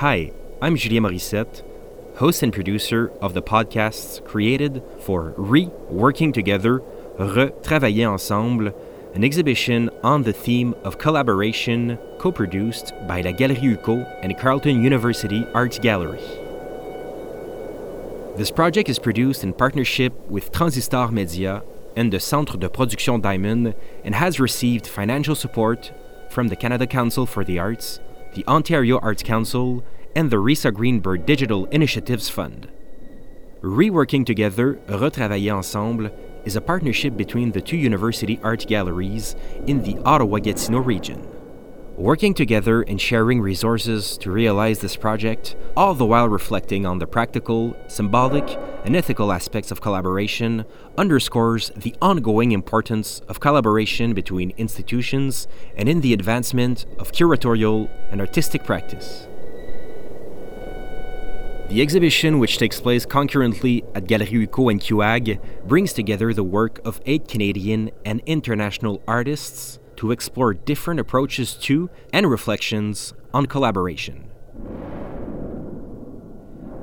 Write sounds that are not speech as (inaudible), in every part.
Hi, I'm Julien Morissette, host and producer of the podcasts created for Re Working Together, Re Travailler Ensemble, an exhibition on the theme of collaboration co produced by La Galerie UQO and Carleton University Art Gallery. This project is produced in partnership with Transistor Media and the Centre de Production DAÏMÔN and has received financial support from the Canada Council for the Arts, the Ontario Arts Council, and the Risa Greenberg Digital Initiatives Fund. Reworking Together, Retravailler Ensemble is a partnership between the two university art galleries in the Ottawa Gatineau region working together and sharing resources to realize this project, all the while reflecting on the practical, symbolic, and ethical aspects of collaboration, underscores the ongoing importance of collaboration between institutions and in the advancement of curatorial and artistic practice. The exhibition, which takes place concurrently at Galerie UQO and CUAG, brings together the work of eight Canadian and international artists to explore different approaches to and reflections on collaboration.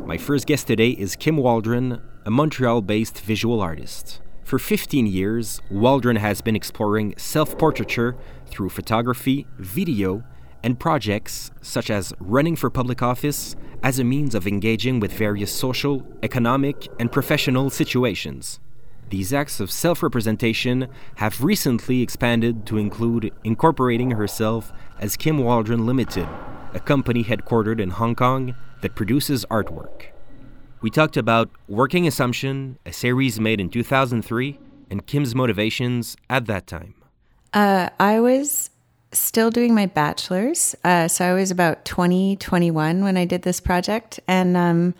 My first guest today is Kim Waldron, a Montreal based visual artist. For 15 years, Waldron has been exploring self portraiture through photography, video, and projects such as running for public office as a means of engaging with various social, economic, and professional situations. These acts of self representation have recently expanded to include incorporating herself as Kim Waldron Limited, a company headquartered in Hong Kong that produces artwork. We talked about Working Assumption, a series made in 2003, and Kim's motivations at that time. Uh, I was still doing my bachelor's. Uh, so I was about 20, 21 when I did this project. And um,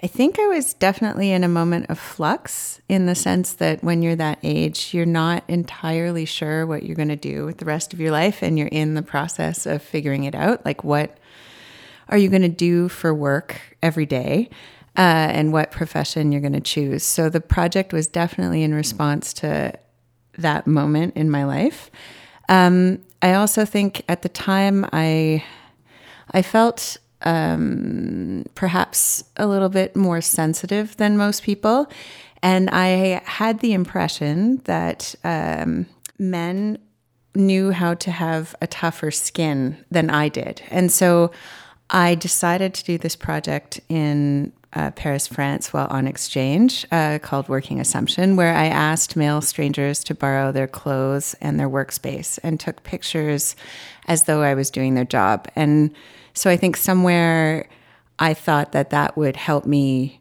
I think I was definitely in a moment of flux in the sense that when you're that age, you're not entirely sure what you're going to do with the rest of your life and you're in the process of figuring it out. Like, what are you going to do for work every day? Uh, and what profession you're going to choose. So the project was definitely in response to that moment in my life. Um, I also think at the time I I felt um, perhaps a little bit more sensitive than most people. And I had the impression that um, men knew how to have a tougher skin than I did. And so I decided to do this project in uh, Paris, France, while on exchange uh, called Working Assumption, where I asked male strangers to borrow their clothes and their workspace and took pictures as though I was doing their job. And so I think somewhere I thought that that would help me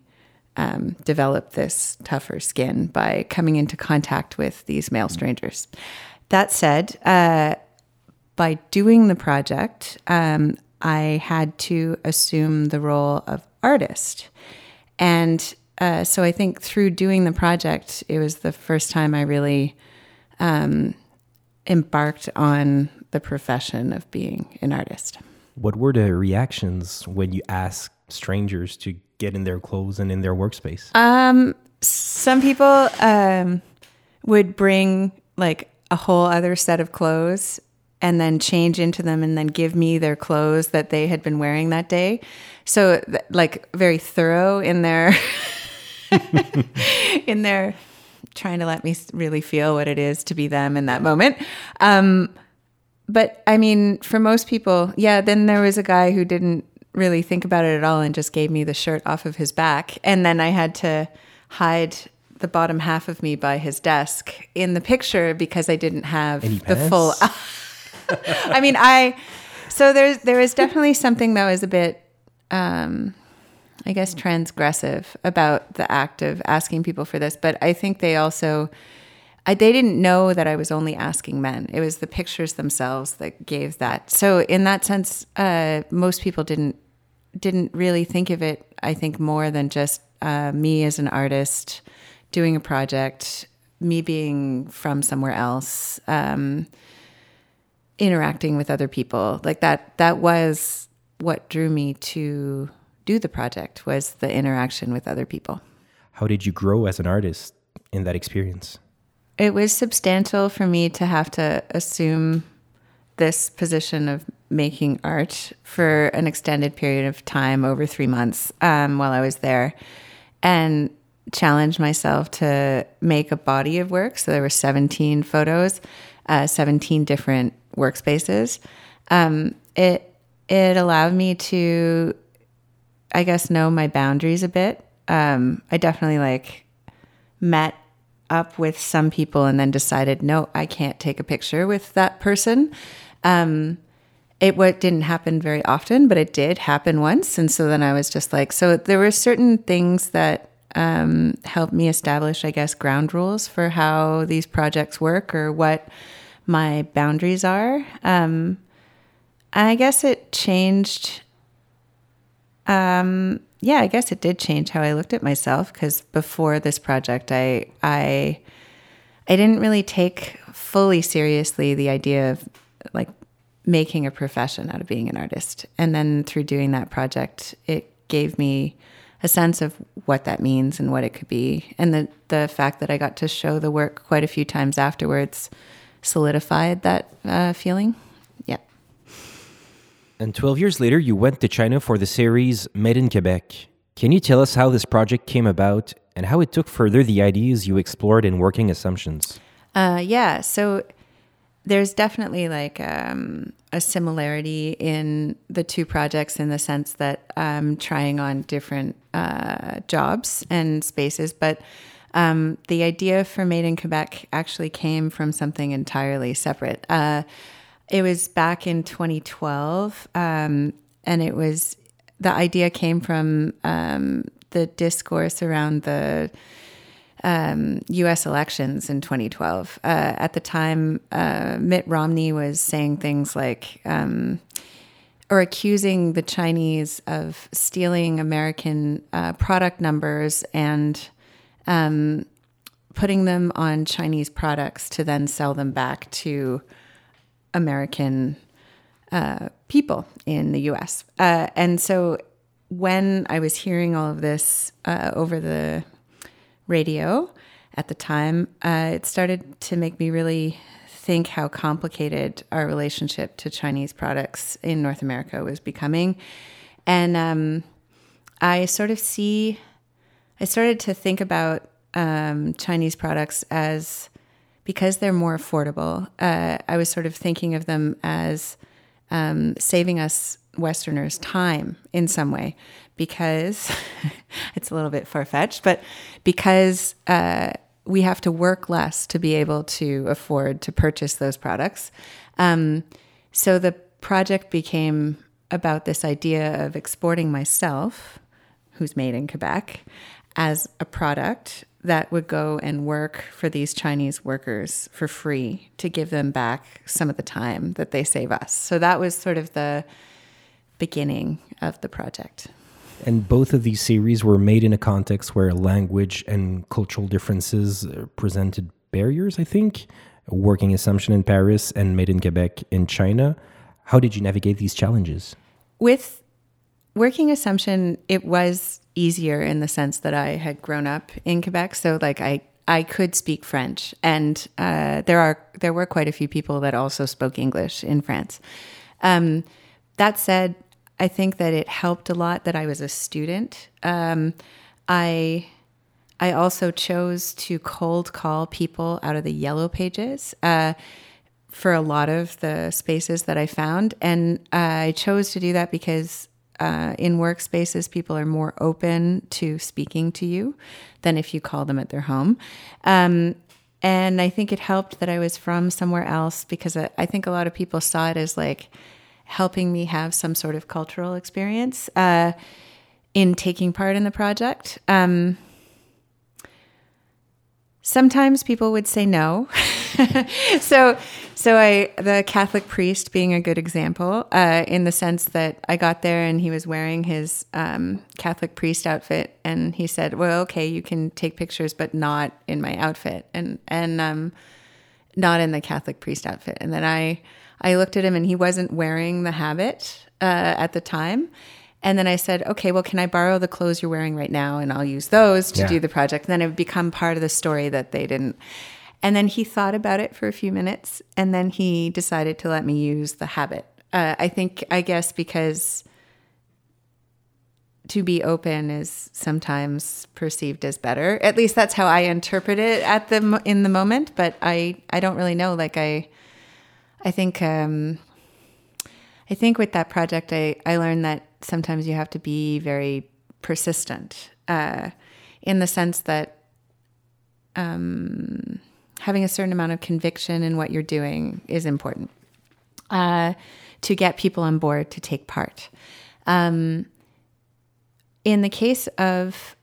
um, develop this tougher skin by coming into contact with these male strangers. That said, uh, by doing the project, um, I had to assume the role of artist. And uh, so I think through doing the project, it was the first time I really um, embarked on the profession of being an artist. What were the reactions when you asked strangers to get in their clothes and in their workspace? Um, some people um, would bring like a whole other set of clothes and then change into them and then give me their clothes that they had been wearing that day. So like very thorough in their (laughs) in their trying to let me really feel what it is to be them in that moment. Um, but I mean, for most people, yeah, then there was a guy who didn't really think about it at all and just gave me the shirt off of his back. And then I had to hide the bottom half of me by his desk in the picture because I didn't have the full. (laughs) I mean, I. So there's there was definitely something that was a bit, um, I guess, transgressive about the act of asking people for this. But I think they also I, they didn't know that I was only asking men. It was the pictures themselves that gave that. So in that sense, uh, most people didn't didn't really think of it. I think more than just uh, me as an artist doing a project, me being from somewhere else, um, interacting with other people. Like that. That was what drew me to do the project was the interaction with other people. How did you grow as an artist in that experience? It was substantial for me to have to assume this position of making art for an extended period of time over three months um, while I was there and challenge myself to make a body of work. So there were 17 photos, uh, 17 different workspaces. Um, it, it allowed me to, I guess, know my boundaries a bit. Um, I definitely like met up with some people and then decided, no, I can't take a picture with that person. Um, it what didn't happen very often, but it did happen once, and so then I was just like, so there were certain things that um, helped me establish, I guess, ground rules for how these projects work or what my boundaries are. Um, I guess it changed. Um, yeah, I guess it did change how I looked at myself because before this project, I I I didn't really take fully seriously the idea of like making a profession out of being an artist. And then through doing that project, it gave me a sense of what that means and what it could be. And the the fact that I got to show the work quite a few times afterwards solidified that uh, feeling. And 12 years later, you went to China for the series Made in Quebec. Can you tell us how this project came about and how it took further the ideas you explored in Working Assumptions? Uh, yeah. So there's definitely like um, a similarity in the two projects in the sense that I'm trying on different uh, jobs and spaces, but um, the idea for Made in Quebec actually came from something entirely separate. Uh, it was back in 2012, um, and it was the idea came from um, the discourse around the um, U.S. elections in 2012. Uh, at the time, uh, Mitt Romney was saying things like, um, or accusing the Chinese of stealing American uh, product numbers and um, putting them on Chinese products to then sell them back to American uh, people in the U.S. Uh, and so when I was hearing all of this uh, over the radio at the time, uh, it started to make me really think how complicated our relationship to Chinese products in North America was becoming. And um, I sort of see, I started to think about um, Chinese products as because they're more affordable. Uh, I was sort of thinking of them as um, saving us Westerners time in some way because (laughs) it's a little bit far fetched, but because uh, we have to work less to be able to afford to purchase those products. Um, so the project became about this idea of exporting myself, who's made in Quebec, as a product that would go and work for these Chinese workers for free to give them back some of the time that they save us. So that was sort of the beginning of the project. And both of these series were made in a context where language and cultural differences presented barriers, I think. Working Assumption in Paris and Made in Quebec in China. How did you navigate these challenges? With Working Assumption, it was easier in the sense that I had grown up in Quebec. So, like, I I could speak French, and uh, there are there were quite a few people that also spoke English in France. Um, that said, I think that it helped a lot that I was a student. Um, I I also chose to cold call people out of the yellow pages uh, for a lot of the spaces that I found, and uh, I chose to do that because uh, in workspaces people are more open to speaking to you than if you call them at their home. Um, and I think it helped that I was from somewhere else because I, I think a lot of people saw it as like helping me have some sort of cultural experience uh, in taking part in the project. Um, sometimes people would say no. (laughs) so, so I the Catholic priest being a good example uh, in the sense that I got there and he was wearing his um, Catholic priest outfit, and he said, "Well, okay, you can take pictures, but not in my outfit, and and um, not in the Catholic priest outfit." And then I I looked at him and he wasn't wearing the habit uh, at the time. And then I said, okay, well, can I borrow the clothes you're wearing right now? And I'll use those to yeah. do the project. And then it would become part of the story that they didn't. And then he thought about it for a few minutes and then he decided to let me use the habit. Uh, I think, I guess, because to be open is sometimes perceived as better. At least that's how I interpret it at the in the moment. But I I don't really know. Like I I think um, I think with that project, I I learned that sometimes you have to be very persistent uh, in the sense that um, having a certain amount of conviction in what you're doing is important uh, to get people on board to take part. Um, in the case of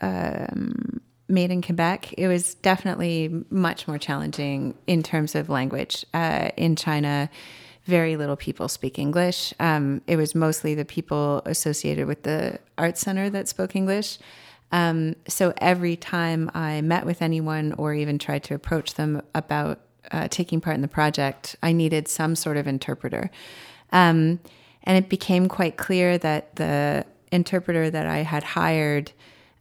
um, Made in Quebec, it was definitely much more challenging in terms of language. Uh, in China, very little people speak English. Um, it was mostly the people associated with the art center that spoke English. Um, so every time I met with anyone or even tried to approach them about uh, taking part in the project, I needed some sort of interpreter. Um, and it became quite clear that the interpreter that I had hired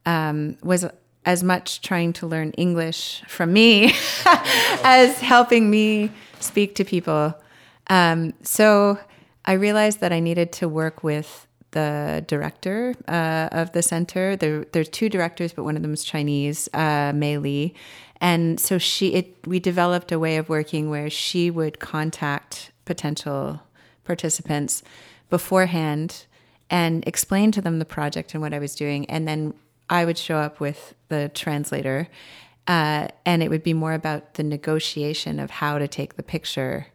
um, was as much trying to learn English from me (laughs) as helping me speak to people. Um, so I realized that I needed to work with the director uh, of the center. There, there's two directors, but one of them is Chinese, uh, Mei Li. And so she, it, we developed a way of working where she would contact potential participants beforehand and explain to them the project and what I was doing. And then I would show up with the translator, uh, and it would be more about the negotiation of how to take the picture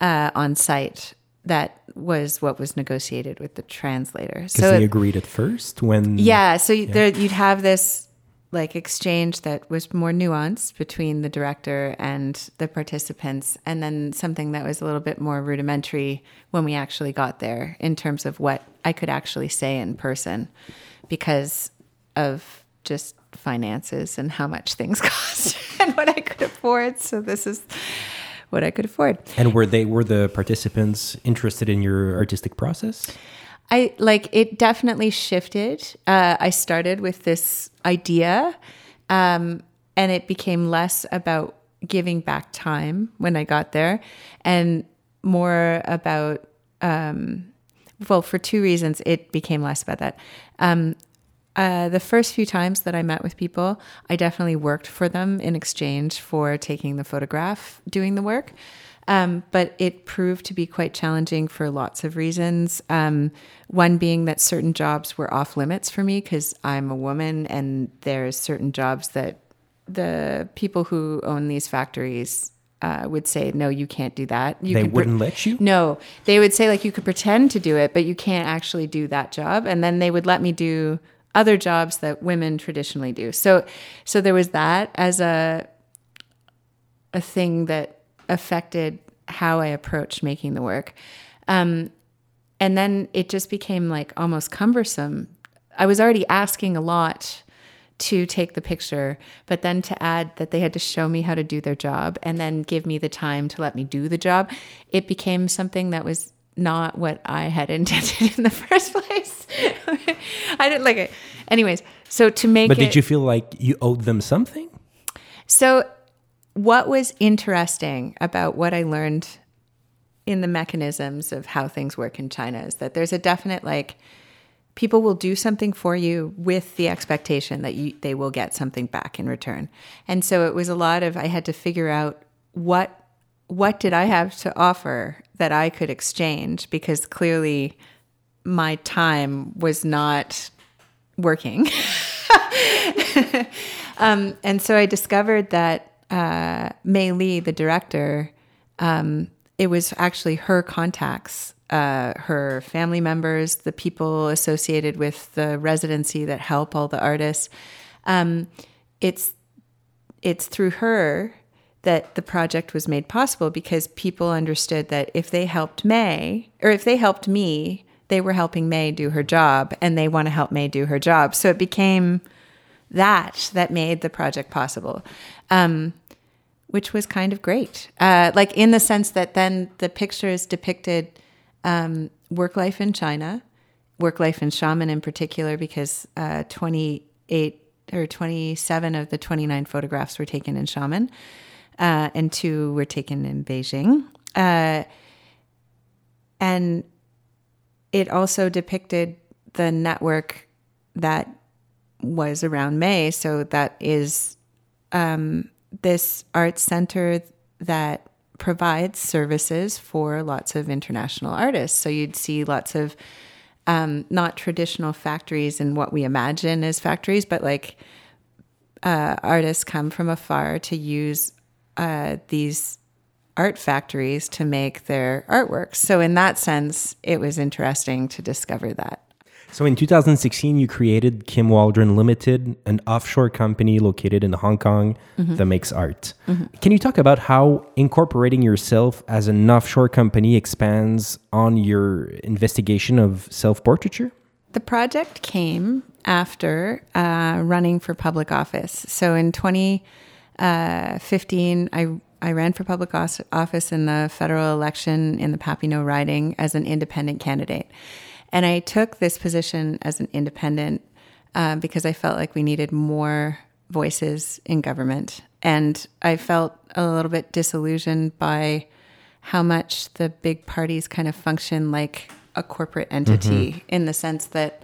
uh, on site. That was what was negotiated with the translator. So they it, agreed at first when. Yeah, so yeah. There, you'd have this like exchange that was more nuanced between the director and the participants and then something that was a little bit more rudimentary when we actually got there in terms of what I could actually say in person because of just finances and how much things (laughs) cost and what I could afford so this is what I could afford. And were they were the participants interested in your artistic process? I like it definitely shifted. Uh, I started with this idea, um, and it became less about giving back time when I got there, and more about um, well, for two reasons, it became less about that. Um, uh, the first few times that I met with people, I definitely worked for them in exchange for taking the photograph, doing the work. Um, but it proved to be quite challenging for lots of reasons. Um, one being that certain jobs were off limits for me because I'm a woman, and there's certain jobs that the people who own these factories uh, would say, no, you can't do that. You they wouldn't pre- let you? No. They would say, like, you could pretend to do it, but you can't actually do that job. And then they would let me do other jobs that women traditionally do. So, so there was that as a, a thing that affected how I approached making the work. Um, and then it just became like almost cumbersome. I was already asking a lot to take the picture, but then to add that they had to show me how to do their job and then give me the time to let me do the job, it became something that was not what I had (laughs) intended in the first place. (laughs) I didn't like it. Anyways, so to make But it, did you feel like you owed them something? So what was interesting about what I learned in the mechanisms of how things work in China is that there's a definite like people will do something for you with the expectation that you, they will get something back in return. And so it was a lot of I had to figure out what what did I have to offer that I could exchange because clearly my time was not working. (laughs) um, and so I discovered that uh, Mei Li, the director, um, it was actually her contacts, uh, her family members, the people associated with the residency that help all the artists. Um, it's it's through her that the project was made possible because people understood that if they helped Mei or if they helped me, they were helping Mei do her job, and they want to help Mei do her job. So it became that that made the project possible, um, which was kind of great. Uh, like in the sense that then the pictures depicted um, work life in China, work life in Xiamen in particular, because uh, 28 or 27 of the 29 photographs were taken in Xiamen, uh, and two were taken in Beijing. Uh, and it also depicted the network that was around Mei. So that is um, this art center that provides services for lots of international artists. So you'd see lots of um, not traditional factories and what we imagine as factories, but like uh, artists come from afar to use uh, these art factories to make their artworks. So, in that sense, it was interesting to discover that. So in 2016, you created Kim Waldron Limited, an offshore company located in Hong Kong mm-hmm. that makes art. Mm-hmm. Can you talk about how incorporating yourself as an offshore company expands on your investigation of self portraiture? The project came after uh, running for public office. So in 2015, I I ran for public office in the federal election in the Papineau riding as an independent candidate. And I took this position as an independent uh, because I felt like we needed more voices in government. And I felt a little bit disillusioned by how much the big parties kind of function like a corporate entity mm-hmm. in the sense that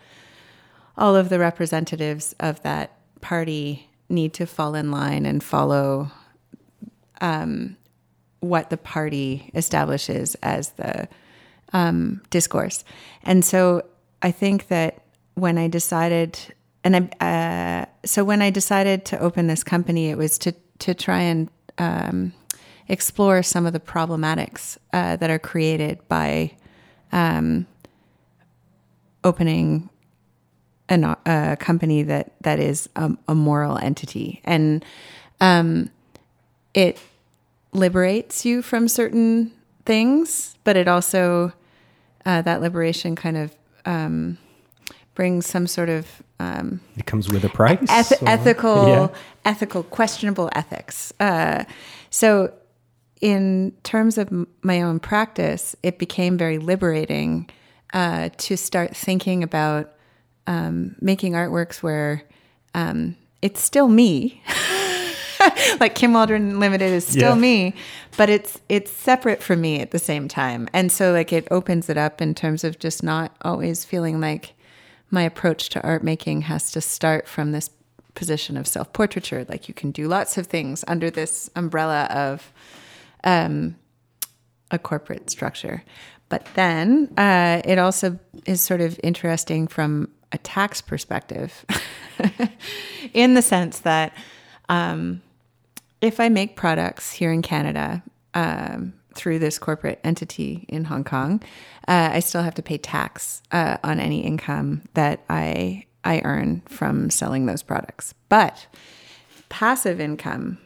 all of the representatives of that party need to fall in line and follow um, what the party establishes as the um, discourse. And so I think that when I decided, and I, uh, so when I decided to open this company, it was to to try and um, explore some of the problematics uh, that are created by um, opening an, a company that that is a, a moral entity, and um, it liberates you from certain things, but it also uh, that liberation kind of um, brings some sort of um, it comes with a price eth- ethical yeah. ethical questionable ethics. Uh, so in terms of my own practice it became very liberating uh, to start thinking about um, making artworks where um, it's still me (laughs) like Kim Waldron Limited is still yeah. me, but it's it's separate from me at the same time. And so like it opens it up in terms of just not always feeling like my approach to art making has to start from this position of self-portraiture. Like you can do lots of things under this umbrella of um, a corporate structure. But then uh, it also is sort of interesting from a tax perspective, (laughs) in the sense that um, if I make products here in Canada um, through this corporate entity in Hong Kong, uh, I still have to pay tax uh, on any income that I I earn from selling those products. But passive income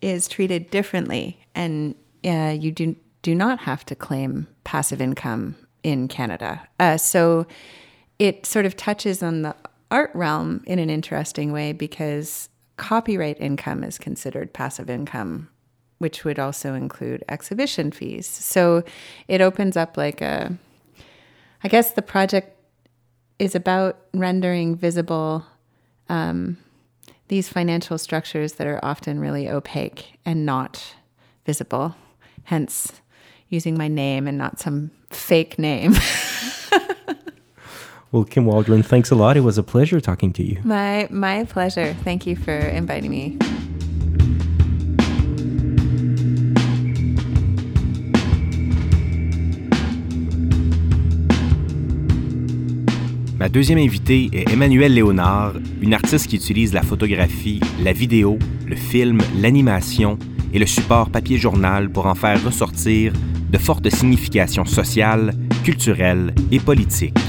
is treated differently, and uh, you do do not have to claim passive income in Canada. Uh, so it sort of touches on the art realm in an interesting way because copyright income is considered passive income, which would also include exhibition fees. So it opens up like a, I guess the project is about rendering visible um, these financial structures that are often really opaque and not visible, hence using my name and not some fake name. (laughs) Well, Kim Waldron, thanks a lot. It was a pleasure talking to you. My my pleasure. Thank you for inviting me. Ma deuxième invitée est Emmanuelle Léonard, une artiste qui utilise la photographie, la vidéo, le film, l'animation et le support papier-journal pour en faire ressortir de fortes significations sociales, culturelles et politiques.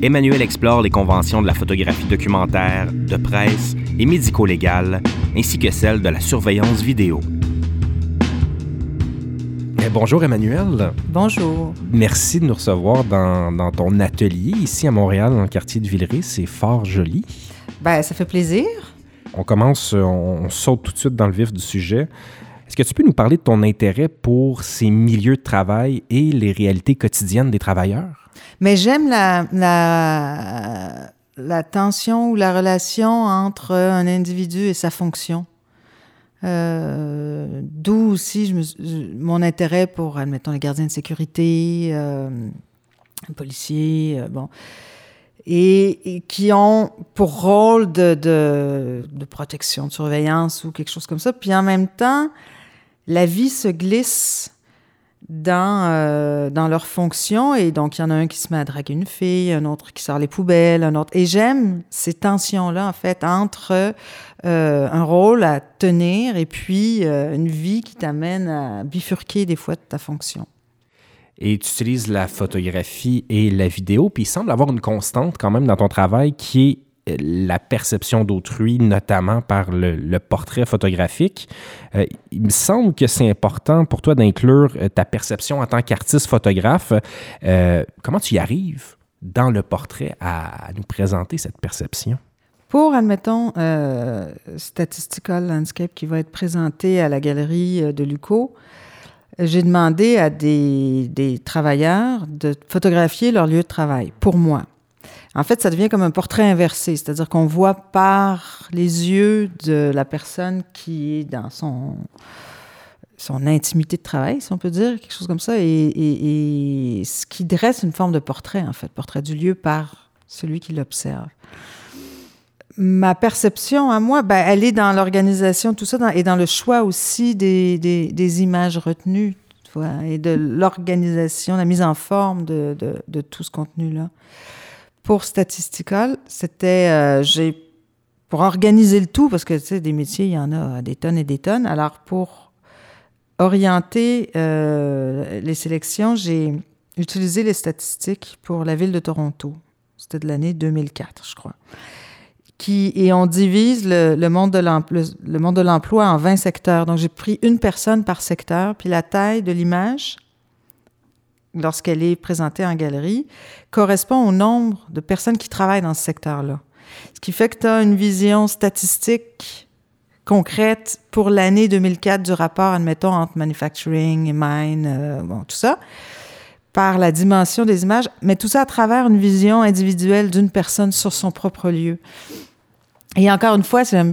Emmanuel explore les conventions de la photographie documentaire, de presse et médico-légale, ainsi que celles de la surveillance vidéo. Eh, bonjour Emmanuel. Bonjour. Merci de nous recevoir dans, ton atelier ici à Montréal, dans le quartier de Villeray. C'est fort joli. Ben, ça fait plaisir. On commence, on saute tout de suite dans le vif du sujet. Est-ce que tu peux nous parler de ton intérêt pour ces milieux de travail et les réalités quotidiennes des travailleurs? Mais j'aime la, la, tension ou la relation entre un individu et sa fonction. Euh, D'où aussi je me, mon intérêt pour, admettons, les gardiens de sécurité, euh, les policiers, euh, bon, et, qui ont pour rôle de, de, protection, de surveillance ou quelque chose comme ça. Puis en même temps, la vie se glisse dans, euh, dans leur fonction. Et donc, il y en a un qui se met à draguer une fille, un autre qui sort les poubelles, un autre. Et j'aime ces tensions-là, en fait, entre euh, un rôle à tenir et puis euh, une vie qui t'amène à bifurquer des fois de ta fonction. Et tu utilises la photographie et la vidéo, puis il semble avoir une constante quand même dans ton travail qui est la perception d'autrui, notamment par le, portrait photographique. Euh, il me semble que c'est important pour toi d'inclure euh, ta perception en tant qu'artiste photographe. Euh, comment tu y arrives dans le portrait à, nous présenter cette perception? Pour, admettons, Statistical Landscape qui va être présenté à la galerie de Luco, j'ai demandé à des travailleurs de photographier leur lieu de travail pour moi. En fait, ça devient comme un portrait inversé, c'est-à-dire qu'on voit par les yeux de la personne qui est dans son, son intimité de travail, si on peut dire, quelque chose comme ça, et, ce qui dresse une forme de portrait, en fait, portrait du lieu par celui qui l'observe. Ma perception à moi, ben, elle est dans l'organisation, tout ça, et dans le choix aussi des, des, images retenues, et de l'organisation, la mise en forme de, de tout ce contenu-là pour Statistical, c'était euh, j'ai pour organiser le tout parce que tu des métiers il y en a des tonnes et des tonnes. Alors pour orienter euh, les sélections, j'ai utilisé les statistiques pour la ville de Toronto. C'était de l'année 2004, je crois. Qui, et on divise le monde de l'emploi en 20 secteurs. Donc, j'ai pris une personne par secteur, puis la taille de l'image lorsqu'elle est présentée en galerie, correspond au nombre de personnes qui travaillent dans ce secteur-là. Ce qui fait que tu as une vision statistique concrète pour l'année 2004 du rapport, admettons, entre manufacturing et mine, euh, bon, tout ça, par la dimension des images, mais tout ça à travers une vision individuelle d'une personne sur son propre lieu. Et encore une fois, c'est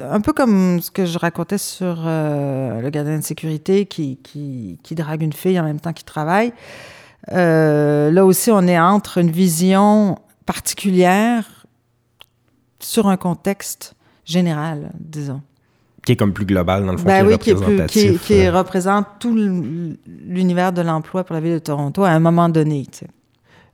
un, peu comme ce que je racontais sur euh, le gardien de sécurité qui, qui, qui, drague une fille en même temps qu'il travaille. Euh, là aussi, on est entre une vision particulière sur un contexte général, disons. Qui est comme plus global, dans le fond, ben qui oui, est qui, est plus, qui, qui représente tout l'univers de l'emploi pour la ville de Toronto à un moment donné. Tu sais.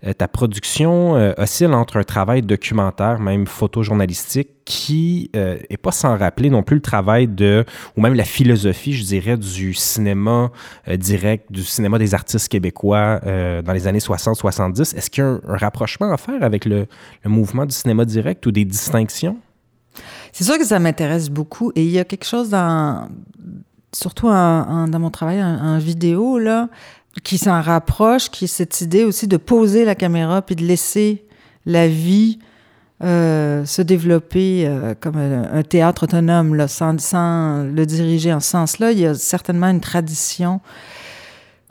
Euh, ta production euh, oscille entre un travail documentaire, même photojournalistique, qui euh, est pas sans rappeler non plus le travail de, ou même la philosophie, je dirais, du cinéma direct, du cinéma des artistes québécois dans les années 60-70. Est-ce qu'il y a un, un, rapprochement à faire avec le, mouvement du cinéma direct ou des distinctions? C'est sûr que ça m'intéresse beaucoup et il y a quelque chose dans, surtout dans mon travail en, en vidéo, là, qui s'en rapproche, qui est cette idée aussi de poser la caméra puis de laisser la vie euh, se développer euh, comme un, théâtre autonome, là, sans, le diriger en ce sens-là. Il y a certainement une tradition.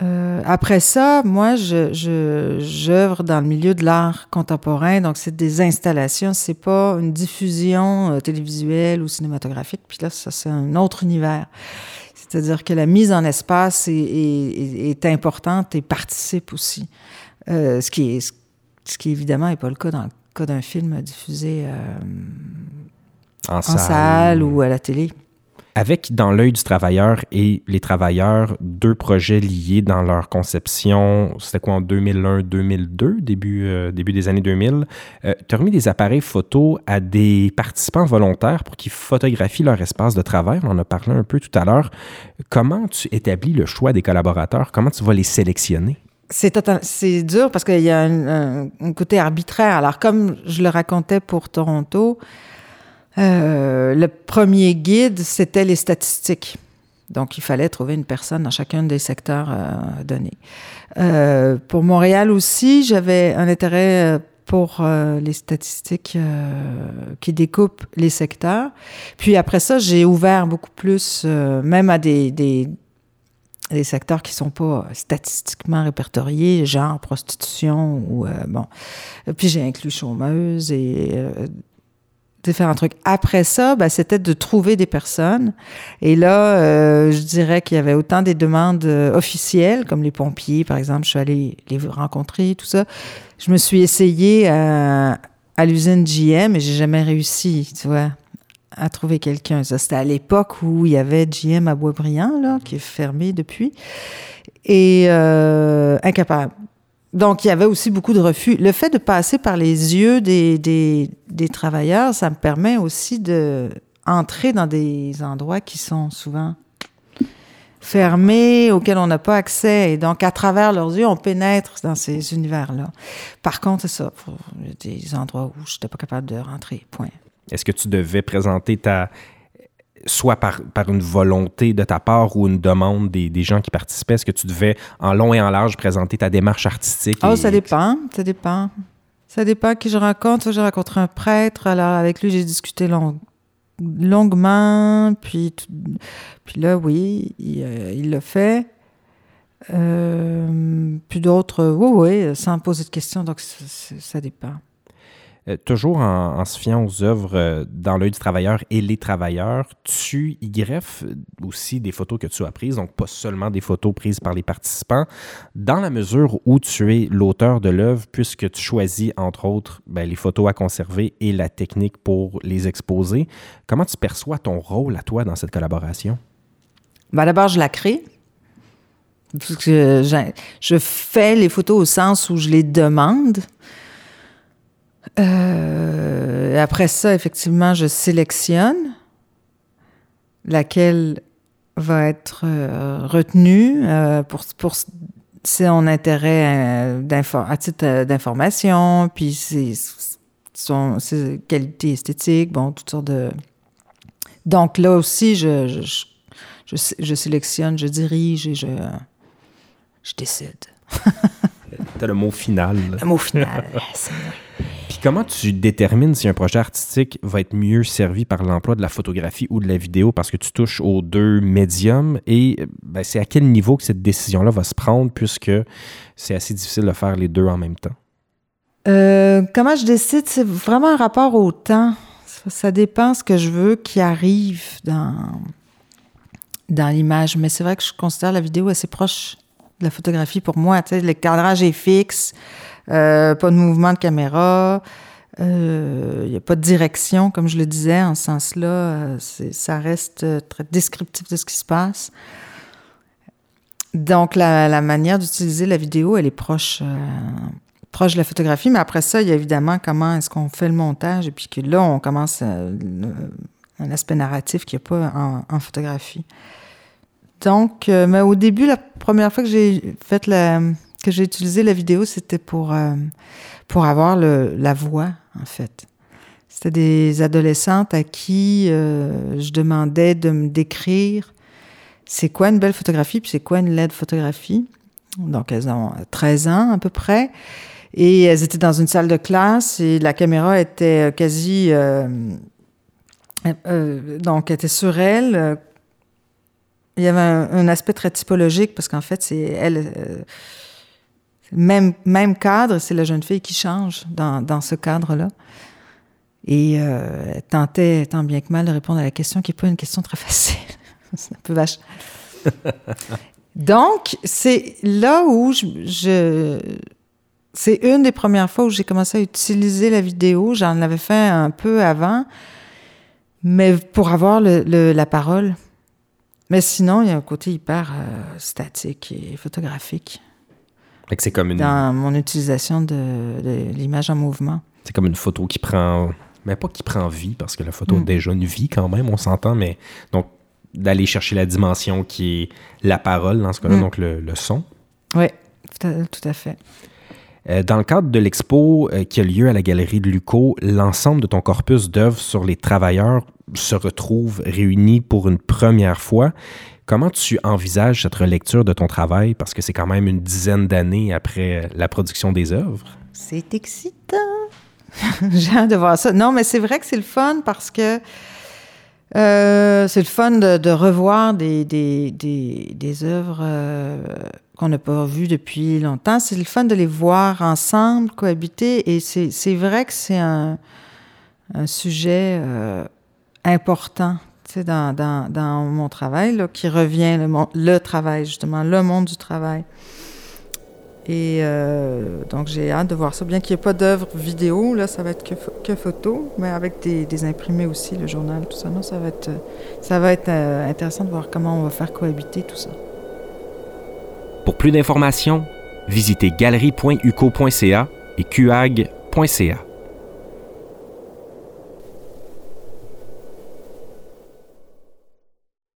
Euh, après ça, moi, je, je, j'œuvre dans le milieu de l'art contemporain, donc c'est des installations, c'est pas une diffusion télévisuelle ou cinématographique. Puis là, ça, c'est un autre univers. C'est-à-dire que la mise en espace est, est, est importante et participe aussi. Euh, ce, qui est, ce qui évidemment n'est pas le cas dans le cas d'un film diffusé euh, en, en salle. salle. ou à la télé. Avec Dans l'œil du travailleur et Les travailleurs, deux projets liés dans leur conception, c'était quoi en 2001-2002, début, euh, début des années 2000, euh, tu as remis des appareils photo à des participants volontaires pour qu'ils photographient leur espace de travail. On en a parlé un peu tout à l'heure. Comment tu établis le choix des collaborateurs? Comment tu vas les sélectionner? C'est dur parce qu'il y a un, côté arbitraire. Alors, comme je le racontais pour Toronto, euh, le premier guide, c'était les statistiques. Donc, il fallait trouver une personne dans chacun des secteurs euh, donnés. Euh, pour Montréal aussi, j'avais un intérêt euh, pour euh, les statistiques qui découpent les secteurs. Puis après ça, j'ai ouvert beaucoup plus, euh, même à des, des, des secteurs qui sont pas statistiquement répertoriés, genre prostitution ou euh, bon. Puis j'ai inclus chômeuse et différents trucs. Après ça, ben, c'était de trouver des personnes. Et là, euh, je dirais qu'il y avait autant des demandes euh, officielles, comme les pompiers, par exemple. Je suis allée les rencontrer, tout ça. Je me suis essayée à, à l'usine GM et j'ai jamais réussi, tu vois, à trouver quelqu'un. Ça, c'était à l'époque où il y avait GM à Boisbriand, là, qui est fermé depuis. Et euh, incapable. Donc, il y avait aussi beaucoup de refus. Le fait de passer par les yeux des, des, travailleurs, ça me permet aussi de dans des endroits qui sont souvent fermés, auxquels on n'a pas accès. Et donc, à travers leurs yeux, on pénètre dans ces univers-là. Par contre, c'est ça. Il y a des endroits où je n'étais pas capable de rentrer. Point. Est-ce que tu devais présenter ta soit par, par une volonté de ta part ou une demande des, des gens qui participaient, est-ce que tu devais en long et en large présenter ta démarche artistique? Oh, ça dépend, ça dépend. Ça dépend qui je rencontre. J'ai rencontré un prêtre, alors avec lui, j'ai discuté long, longuement, puis, puis là, oui, il euh, l'a fait. Euh, puis d'autres, oui, oui, sans poser de questions, donc ça dépend. Euh, toujours en, se fiant aux œuvres euh, dans l'œil du travailleur et les travailleurs, tu y greffes aussi des photos que tu as prises, donc pas seulement des photos prises par les participants, dans la mesure où tu es l'auteur de l'œuvre, puisque tu choisis, entre autres, ben, les photos à conserver et la technique pour les exposer. Comment tu perçois ton rôle à toi dans cette collaboration? Ben, D'abord, je la crée. je, je fais les photos au sens où je les demande. Euh, après ça, effectivement, je sélectionne laquelle va être euh, retenue euh, pour, pour intérêt à titre d'information, puis ses, qualités esthétiques, bon, toutes sortes de... Donc là aussi, je, je, je, je sélectionne, je dirige et je, je décide. (laughs) T'as le mot final. Le mot final, (laughs) c'est comment tu détermines si un projet artistique va être mieux servi par l'emploi de la photographie ou de la vidéo? Parce que tu touches aux deux médiums et ben, c'est à quel niveau que cette décision-là va se prendre puisque c'est assez difficile de faire les deux en même temps? Euh, comment je décide? C'est vraiment un rapport au temps. Ça, dépend ce que je veux qui arrive dans, dans l'image. Mais c'est vrai que je considère la vidéo assez proche la photographie pour moi. Tu sais, le cadrage est fixe. Euh, pas de mouvement de caméra. Il euh, n'y a pas de direction, comme je le disais, en ce sens-là. Euh, ça reste très descriptif de ce qui se passe. Donc, la, manière d'utiliser la vidéo, elle est proche, proche de la photographie. Mais après ça, il y a évidemment comment est-ce qu'on fait le montage. Et puis que là, on commence un aspect narratif qu'il n'y a pas en, photographie. Donc, mais au début, la première fois que j'ai fait la, que j'ai utilisé la vidéo, c'était pour, euh, pour avoir la voix, en fait. C'était des adolescentes à qui euh, je demandais de me décrire c'est quoi une belle photographie, puis c'est quoi une laide photographie. Donc, elles ont 13 ans à peu près. Et elles étaient dans une salle de classe et la caméra était quasi... Euh, euh, donc, était sur elles. Il y avait un, un aspect très typologique parce qu'en fait, c'est elle même, même cadre, c'est la jeune fille qui change dans, dans ce cadre-là. Et euh, elle tentait tant bien que mal de répondre à la question qui n'est pas une question très (laughs) facile. c'est un peu vache. (laughs) Donc, c'est là où je, c'est une des premières fois où j'ai commencé à utiliser la vidéo. J'en avais fait un peu avant, mais pour avoir le, la parole. Mais sinon, il y a un côté hyper euh, statique et photographique c'est comme une... Dans mon utilisation de, l'image en mouvement. C'est comme une photo qui prend... Mais pas qui prend vie, parce que la photo a mm. déjà une vie quand même, on s'entend, mais donc d'aller chercher la dimension qui est la parole, dans ce cas-là, mm. donc le, son. Oui, tout à, fait. Euh, dans le cadre de l'expo euh, qui a lieu à la Galerie de Luco, l'ensemble de ton corpus d'œuvres sur les travailleurs se retrouve réuni pour une première fois. Comment tu envisages cette relecture de ton travail? Parce que c'est quand même une dizaine d'années après la production des œuvres. C'est excitant. (laughs) J'ai hâte de voir ça. Non, mais c'est vrai que c'est le fun parce que euh, c'est le fun de, revoir des, des, des, œuvres euh, qu'on n'a pas vues depuis longtemps. C'est le fun de les voir ensemble, cohabiter. Et c'est vrai que c'est un, un sujet euh, important dans, dans, dans, mon travail, là, qui revient, le, le, travail, justement, le monde du travail. Et euh, donc, j'ai hâte de voir ça. Bien qu'il n'y ait pas d'œuvre vidéo, là, ça va être que, que photo, mais avec des, imprimés aussi, le journal, tout ça. Non, ça va être, ça va être euh, intéressant de voir comment on va faire cohabiter tout ça. Pour plus d'informations, visitez galerie.uco.ca et qag.ca.